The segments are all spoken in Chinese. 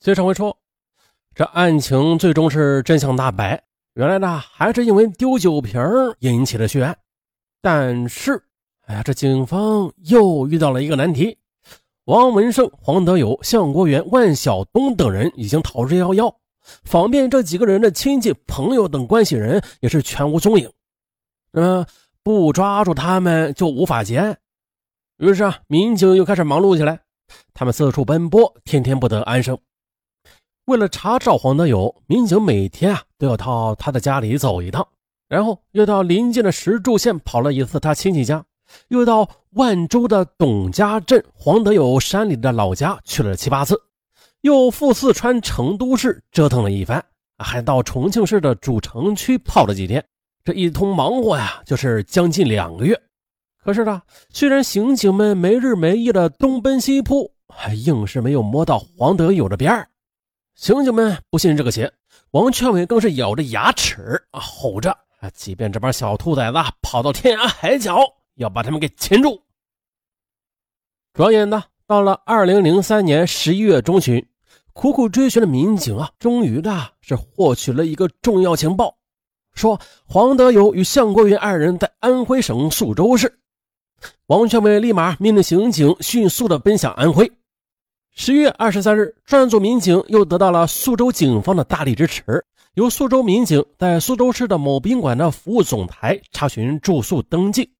接上回说，这案情最终是真相大白，原来呢还是因为丢酒瓶引起的血案。但是，哎呀，这警方又遇到了一个难题：王文胜、黄德友、向国元、万晓东等人已经逃之夭夭，访遍这几个人的亲戚、朋友等关系人也是全无踪影。嗯，不抓住他们就无法结案。于是啊，民警又开始忙碌起来，他们四处奔波，天天不得安生。为了查找黄德友，民警每天啊都要到他的家里走一趟，然后又到临近的石柱县跑了一次他亲戚家，又到万州的董家镇黄德友山里的老家去了七八次，又赴四川成都市折腾了一番，还到重庆市的主城区泡了几天。这一通忙活呀，就是将近两个月。可是呢，虽然刑警们没日没夜的东奔西扑，还硬是没有摸到黄德友的边儿。刑警们不信这个邪，王全伟更是咬着牙齿啊吼着：“啊，即便这帮小兔崽子跑到天涯海角，要把他们给擒住。”转眼呢到了二零零三年十一月中旬，苦苦追寻的民警啊，终于的是获取了一个重要情报，说黄德友与向国云二人在安徽省宿州市。王全伟立马命令刑警迅速的奔向安徽。十月二十三日，专案组民警又得到了苏州警方的大力支持，由苏州民警在苏州市的某宾馆的服务总台查询住宿登记。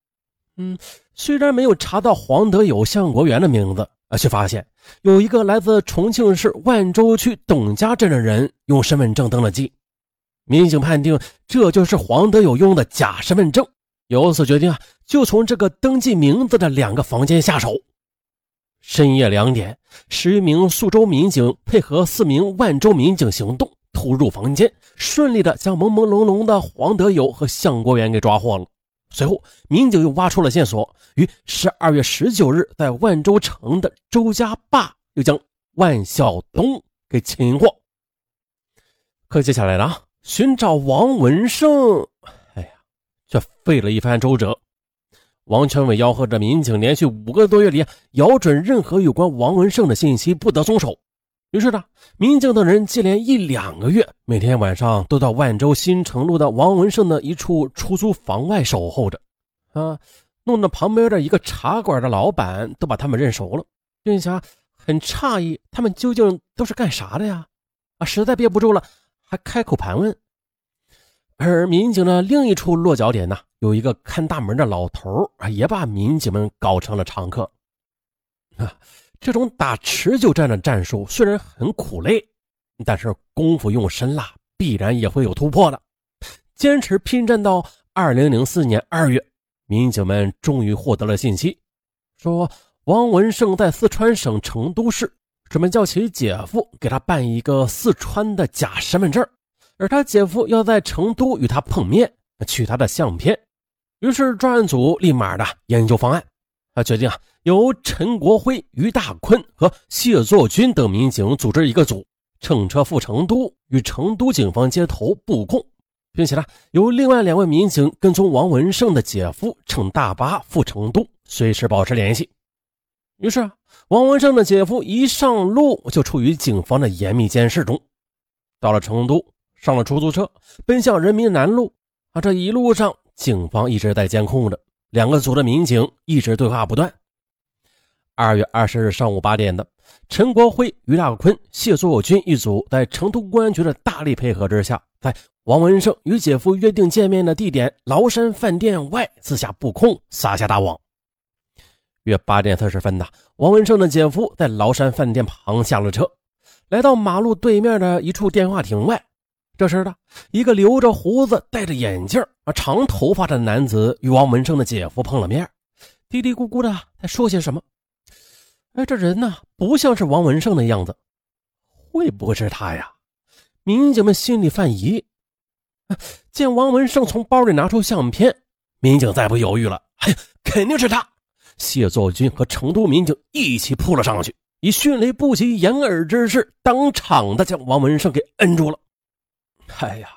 嗯，虽然没有查到黄德友、向国元的名字，啊却发现有一个来自重庆市万州区董家镇的人用身份证登了记。民警判定这就是黄德友用的假身份证，由此决定啊，就从这个登记名字的两个房间下手。深夜两点，十余名宿州民警配合四名万州民警行动，突入房间，顺利的将朦朦胧胧的黄德友和向国元给抓获了。随后，民警又挖出了线索，于十二月十九日在万州城的周家坝又将万晓东给擒获。可接下来呢，寻找王文胜，哎呀，却费了一番周折。王全伟吆喝着民警，连续五个多月里，咬准任何有关王文胜的信息不得松手。于是呢，民警等人接连一两个月，每天晚上都到万州新城路的王文胜的一处出租房外守候着。啊，弄得旁边的一个茶馆的老板都把他们认熟了，并且很诧异，他们究竟都是干啥的呀？啊，实在憋不住了，还开口盘问。而民警的另一处落脚点呢？有一个看大门的老头啊，也把民警们搞成了常客。啊，这种打持久战的战术虽然很苦累，但是功夫用深了，必然也会有突破的。坚持拼战到二零零四年二月，民警们终于获得了信息，说王文胜在四川省成都市，准备叫其姐夫给他办一个四川的假身份证，而他姐夫要在成都与他碰面，取他的相片。于是专案组立马的研究方案，他决定啊，由陈国辉、于大坤和谢作军等民警组织一个组，乘车赴成都，与成都警方接头布控，并且呢，由另外两位民警跟踪王文胜的姐夫，乘大巴赴成都，随时保持联系。于是，王文胜的姐夫一上路就处于警方的严密监视中。到了成都，上了出租车，奔向人民南路啊，这一路上。警方一直在监控着，两个组的民警一直对话不断。二月二十日上午八点的，陈国辉、于大坤、谢作军一组在成都公安局的大力配合之下，在王文胜与姐夫约定见面的地点崂山饭店外自下布控，撒下大网。约八点四十分的，王文胜的姐夫在崂山饭店旁下了车，来到马路对面的一处电话亭外。这时的一个留着胡子、戴着眼镜、啊长头发的男子与王文胜的姐夫碰了面，嘀嘀咕咕的在说些什么。哎，这人呢不像是王文胜的样子，会不会是他呀？民警们心里犯疑。见王文胜从包里拿出相片，民警再不犹豫了，哎，肯定是他！谢作军和成都民警一起扑了上去，以迅雷不及掩耳之势，当场的将王文胜给摁住了。哎呀，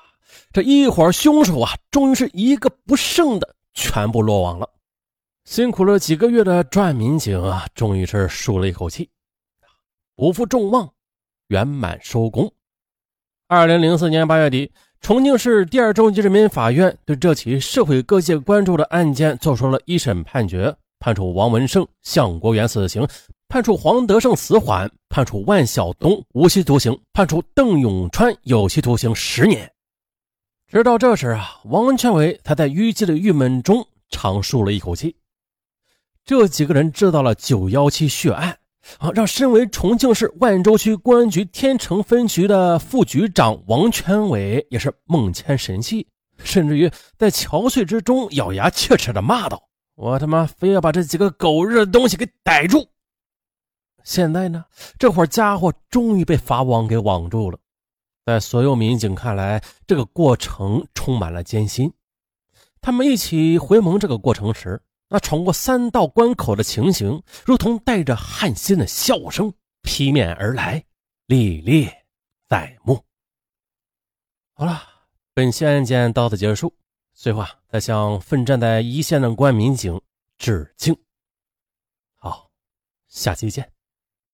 这一伙凶手啊，终于是一个不剩的全部落网了。辛苦了几个月的专案民警啊，终于是舒了一口气。不负众望，圆满收工。二零零四年八月底，重庆市第二中级人民法院对这起社会各界关注的案件作出了一审判决，判处王文胜、向国元死刑，判处黄德胜死缓，判处万晓东无期徒刑，判处邓永川有期徒刑十年。直到这时啊，王全伟才在淤积的郁闷中长舒了一口气。这几个人知道了九幺七血案。啊！让身为重庆市万州区公安局天成分局的副局长王全伟也是梦牵神系，甚至于在憔悴之中咬牙切齿的骂道：“我他妈非要把这几个狗日的东西给逮住！”现在呢，这伙家伙终于被法网给网住了。在所有民警看来，这个过程充满了艰辛。他们一起回眸这个过程时。那闯过三道关口的情形，如同带着汗心的笑声劈面而来，历历在目。好了，本期案件到此结束。最后啊，再向奋战在一线的公安民警致敬。好，下期见。